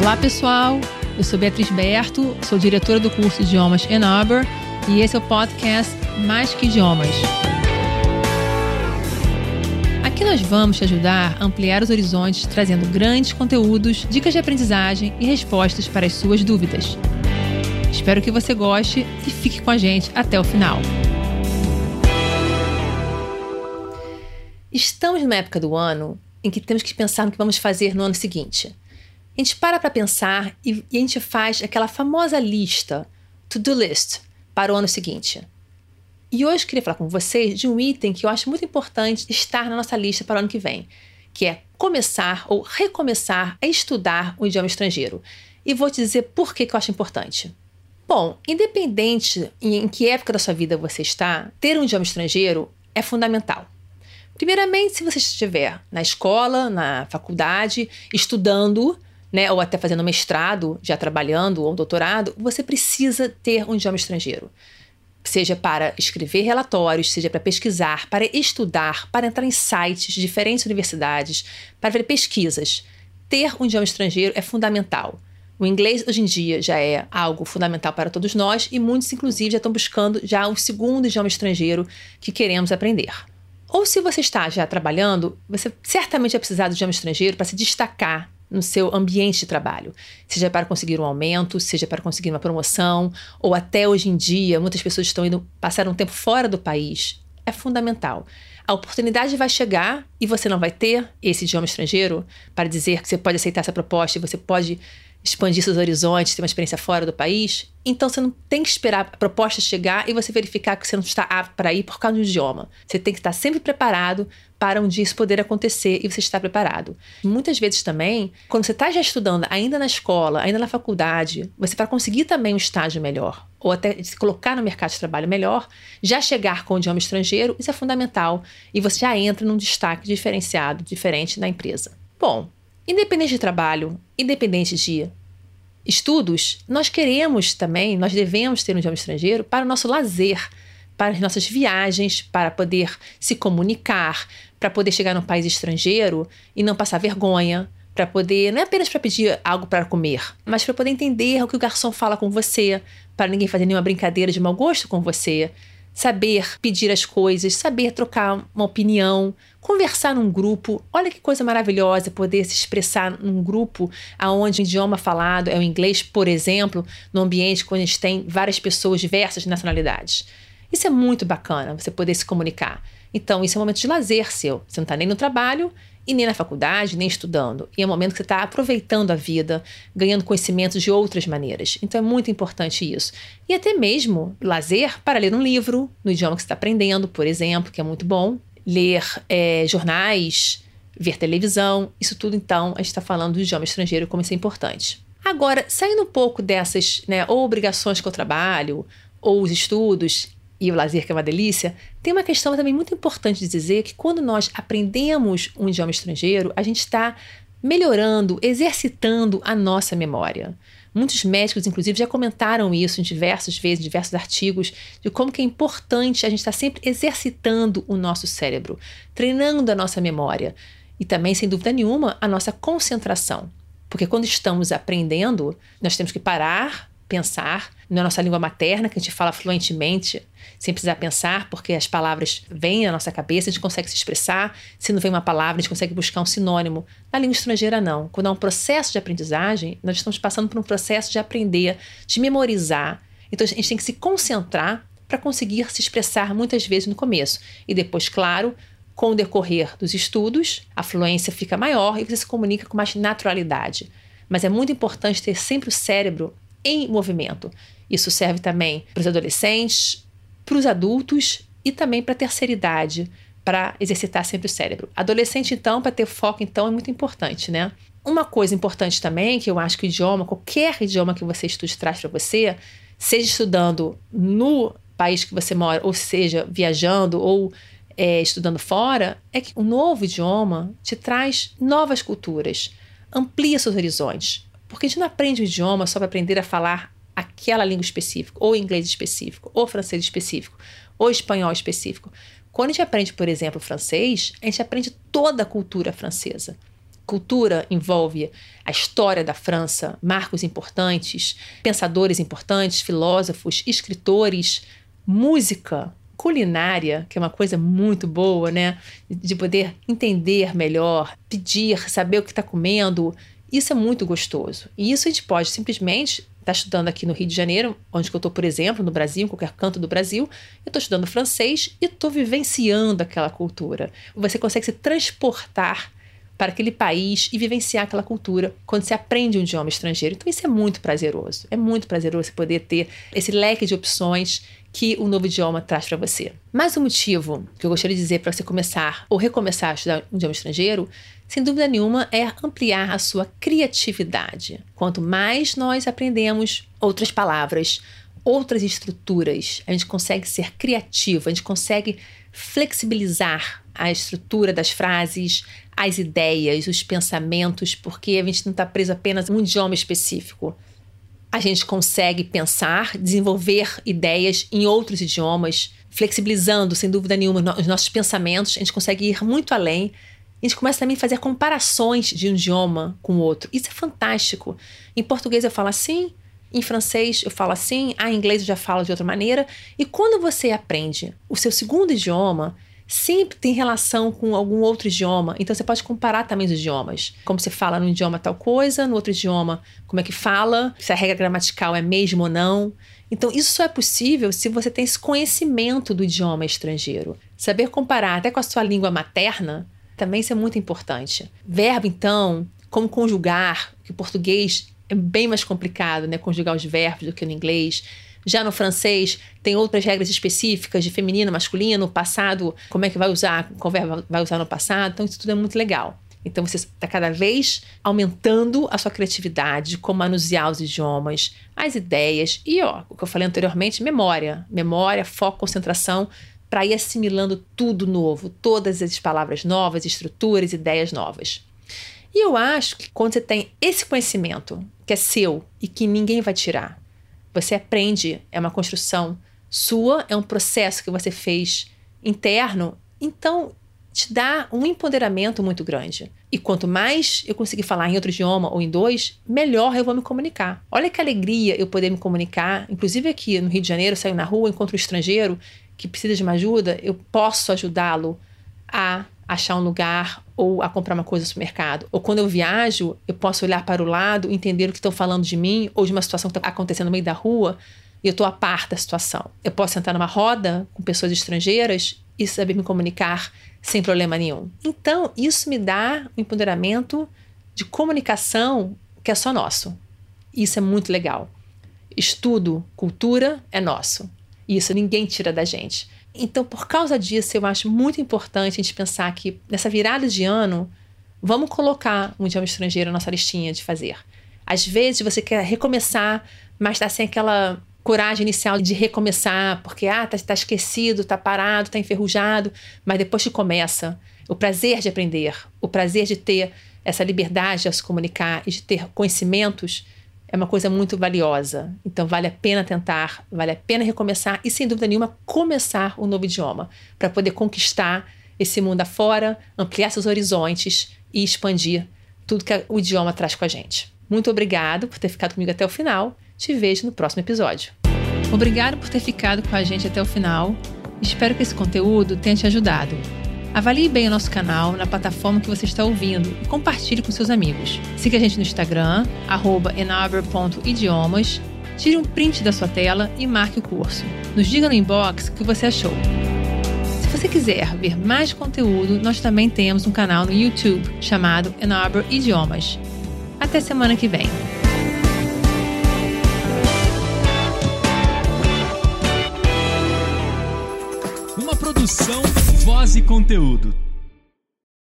Olá, pessoal. Eu sou Beatriz Berto, sou diretora do curso Idiomas Arbor e esse é o podcast Mais que Idiomas. Aqui nós vamos te ajudar a ampliar os horizontes, trazendo grandes conteúdos, dicas de aprendizagem e respostas para as suas dúvidas. Espero que você goste e fique com a gente até o final. Estamos numa época do ano em que temos que pensar no que vamos fazer no ano seguinte. A gente para para pensar e, e a gente faz aquela famosa lista, to-do list, para o ano seguinte. E hoje eu queria falar com vocês de um item que eu acho muito importante estar na nossa lista para o ano que vem, que é começar ou recomeçar a estudar o idioma estrangeiro. E vou te dizer por que, que eu acho importante. Bom, independente em que época da sua vida você está, ter um idioma estrangeiro é fundamental. Primeiramente, se você estiver na escola, na faculdade, estudando, né, ou até fazendo mestrado, já trabalhando, ou doutorado, você precisa ter um idioma estrangeiro. Seja para escrever relatórios, seja para pesquisar, para estudar, para entrar em sites de diferentes universidades, para ver pesquisas. Ter um idioma estrangeiro é fundamental. O inglês hoje em dia já é algo fundamental para todos nós e muitos, inclusive, já estão buscando já o segundo idioma estrangeiro que queremos aprender. Ou se você está já trabalhando, você certamente vai precisar do idioma estrangeiro para se destacar no seu ambiente de trabalho, seja para conseguir um aumento, seja para conseguir uma promoção, ou até hoje em dia, muitas pessoas estão indo passar um tempo fora do país. É fundamental. A oportunidade vai chegar e você não vai ter esse idioma estrangeiro para dizer que você pode aceitar essa proposta e você pode expandir seus horizontes, ter uma experiência fora do país, então você não tem que esperar a proposta chegar e você verificar que você não está apto para ir por causa do idioma. Você tem que estar sempre preparado para um dia isso poder acontecer e você estar preparado. Muitas vezes também, quando você está já estudando, ainda na escola, ainda na faculdade, você para conseguir também um estágio melhor, ou até se colocar no mercado de trabalho melhor, já chegar com o idioma estrangeiro, isso é fundamental e você já entra num destaque diferenciado, diferente na empresa. Bom, Independente de trabalho, independente de estudos, nós queremos também, nós devemos ter um idioma estrangeiro para o nosso lazer, para as nossas viagens, para poder se comunicar, para poder chegar num país estrangeiro e não passar vergonha, para poder, não é apenas para pedir algo para comer, mas para poder entender o que o garçom fala com você, para ninguém fazer nenhuma brincadeira de mau gosto com você, saber pedir as coisas, saber trocar uma opinião, conversar num grupo. Olha que coisa maravilhosa poder se expressar num grupo aonde o idioma falado é o inglês, por exemplo, no ambiente onde a gente tem várias pessoas diversas nacionalidades. Isso é muito bacana, você poder se comunicar. Então, isso é um momento de lazer seu. Você não está nem no trabalho e nem na faculdade, nem estudando. E é um momento que você está aproveitando a vida, ganhando conhecimento de outras maneiras. Então é muito importante isso. E até mesmo lazer para ler um livro no idioma que você está aprendendo, por exemplo, que é muito bom. Ler é, jornais, ver televisão, isso tudo então a gente está falando do idioma estrangeiro como isso é importante. Agora, saindo um pouco dessas né, ou obrigações com o trabalho, ou os estudos, e o lazer, que é uma delícia, tem uma questão também muito importante de dizer que quando nós aprendemos um idioma estrangeiro, a gente está melhorando, exercitando a nossa memória. Muitos médicos, inclusive, já comentaram isso em diversas vezes, em diversos artigos, de como que é importante a gente estar sempre exercitando o nosso cérebro, treinando a nossa memória e também, sem dúvida nenhuma, a nossa concentração. Porque quando estamos aprendendo, nós temos que parar, pensar na nossa língua materna, que a gente fala fluentemente, sem precisar pensar, porque as palavras vêm à nossa cabeça, a gente consegue se expressar. Se não vem uma palavra, a gente consegue buscar um sinônimo. Na língua estrangeira, não. Quando há um processo de aprendizagem, nós estamos passando por um processo de aprender, de memorizar. Então a gente tem que se concentrar para conseguir se expressar muitas vezes no começo. E depois, claro, com o decorrer dos estudos, a fluência fica maior e você se comunica com mais naturalidade. Mas é muito importante ter sempre o cérebro em movimento. Isso serve também para os adolescentes, para os adultos e também para a terceira idade, para exercitar sempre o cérebro. Adolescente, então, para ter foco, então, é muito importante, né? Uma coisa importante também, que eu acho que o idioma, qualquer idioma que você estude traz para você, seja estudando no país que você mora, ou seja, viajando ou é, estudando fora, é que o novo idioma te traz novas culturas, amplia seus horizontes. Porque a gente não aprende o idioma só para aprender a falar aquela língua específica, ou inglês específico, ou francês específico, ou espanhol específico. Quando a gente aprende, por exemplo, francês, a gente aprende toda a cultura francesa. Cultura envolve a história da França, marcos importantes, pensadores importantes, filósofos, escritores, música, culinária, que é uma coisa muito boa, né? De poder entender melhor, pedir, saber o que está comendo. Isso é muito gostoso. E isso a gente pode simplesmente estar tá estudando aqui no Rio de Janeiro, onde eu estou, por exemplo, no Brasil, em qualquer canto do Brasil, eu estou estudando francês e estou vivenciando aquela cultura. Você consegue se transportar para aquele país e vivenciar aquela cultura quando você aprende um idioma estrangeiro. Então isso é muito prazeroso. É muito prazeroso você poder ter esse leque de opções que o novo idioma traz para você. Mais um motivo que eu gostaria de dizer para você começar ou recomeçar a estudar um idioma estrangeiro, sem dúvida nenhuma, é ampliar a sua criatividade. Quanto mais nós aprendemos outras palavras, outras estruturas, a gente consegue ser criativo, a gente consegue flexibilizar a estrutura das frases, as ideias, os pensamentos, porque a gente não está preso apenas a um idioma específico. A gente consegue pensar, desenvolver ideias em outros idiomas, flexibilizando, sem dúvida nenhuma, os nossos pensamentos. A gente consegue ir muito além. A gente começa também a fazer comparações de um idioma com o outro. Isso é fantástico. Em português eu falo assim, em francês eu falo assim, ah, em inglês eu já falo de outra maneira. E quando você aprende o seu segundo idioma, sempre tem relação com algum outro idioma. Então você pode comparar também os idiomas. Como você fala no idioma tal coisa, no outro idioma, como é que fala, se a regra gramatical é mesmo ou não. Então, isso só é possível se você tem esse conhecimento do idioma estrangeiro. Saber comparar até com a sua língua materna também isso é muito importante. Verbo, então, como conjugar, que o português é bem mais complicado, né? Conjugar os verbos do que no inglês. Já no francês, tem outras regras específicas de feminino, masculino, passado, como é que vai usar, qual verbo vai usar no passado. Então, isso tudo é muito legal. Então, você está cada vez aumentando a sua criatividade de como manusear os idiomas, as ideias e, ó, o que eu falei anteriormente, memória. Memória, foco, concentração, para ir assimilando tudo novo, todas as palavras novas, estruturas, ideias novas. E eu acho que quando você tem esse conhecimento, que é seu e que ninguém vai tirar, você aprende, é uma construção sua, é um processo que você fez interno, então te dá um empoderamento muito grande. E quanto mais eu conseguir falar em outro idioma ou em dois, melhor eu vou me comunicar. Olha que alegria eu poder me comunicar. Inclusive aqui no Rio de Janeiro, saio na rua, encontro um estrangeiro que precisa de uma ajuda, eu posso ajudá-lo a achar um lugar ou a comprar uma coisa no supermercado. Ou quando eu viajo, eu posso olhar para o lado, entender o que estão falando de mim ou de uma situação que está acontecendo no meio da rua e eu estou a par da situação. Eu posso sentar numa roda com pessoas estrangeiras e saber me comunicar sem problema nenhum. Então, isso me dá um empoderamento de comunicação que é só nosso. Isso é muito legal. Estudo, cultura é nosso. Isso ninguém tira da gente. Então, por causa disso, eu acho muito importante a gente pensar que nessa virada de ano, vamos colocar um idioma estrangeiro na nossa listinha de fazer. Às vezes você quer recomeçar, mas está sem aquela coragem inicial de recomeçar, porque ah, tá, tá esquecido, tá parado, tá enferrujado, mas depois que começa, o prazer de aprender, o prazer de ter essa liberdade a se comunicar e de ter conhecimentos é uma coisa muito valiosa. Então vale a pena tentar, vale a pena recomeçar e sem dúvida nenhuma começar um novo idioma para poder conquistar esse mundo afora, ampliar seus horizontes e expandir tudo que o idioma traz com a gente. Muito obrigado por ter ficado comigo até o final. Te vejo no próximo episódio. Obrigado por ter ficado com a gente até o final. Espero que esse conteúdo tenha te ajudado. Avalie bem o nosso canal na plataforma que você está ouvindo e compartilhe com seus amigos. Siga a gente no Instagram, enaber.idiomas, tire um print da sua tela e marque o curso. Nos diga no inbox o que você achou. Se você quiser ver mais conteúdo, nós também temos um canal no YouTube chamado Enaber Idiomas. Até semana que vem. Produção, voz e conteúdo.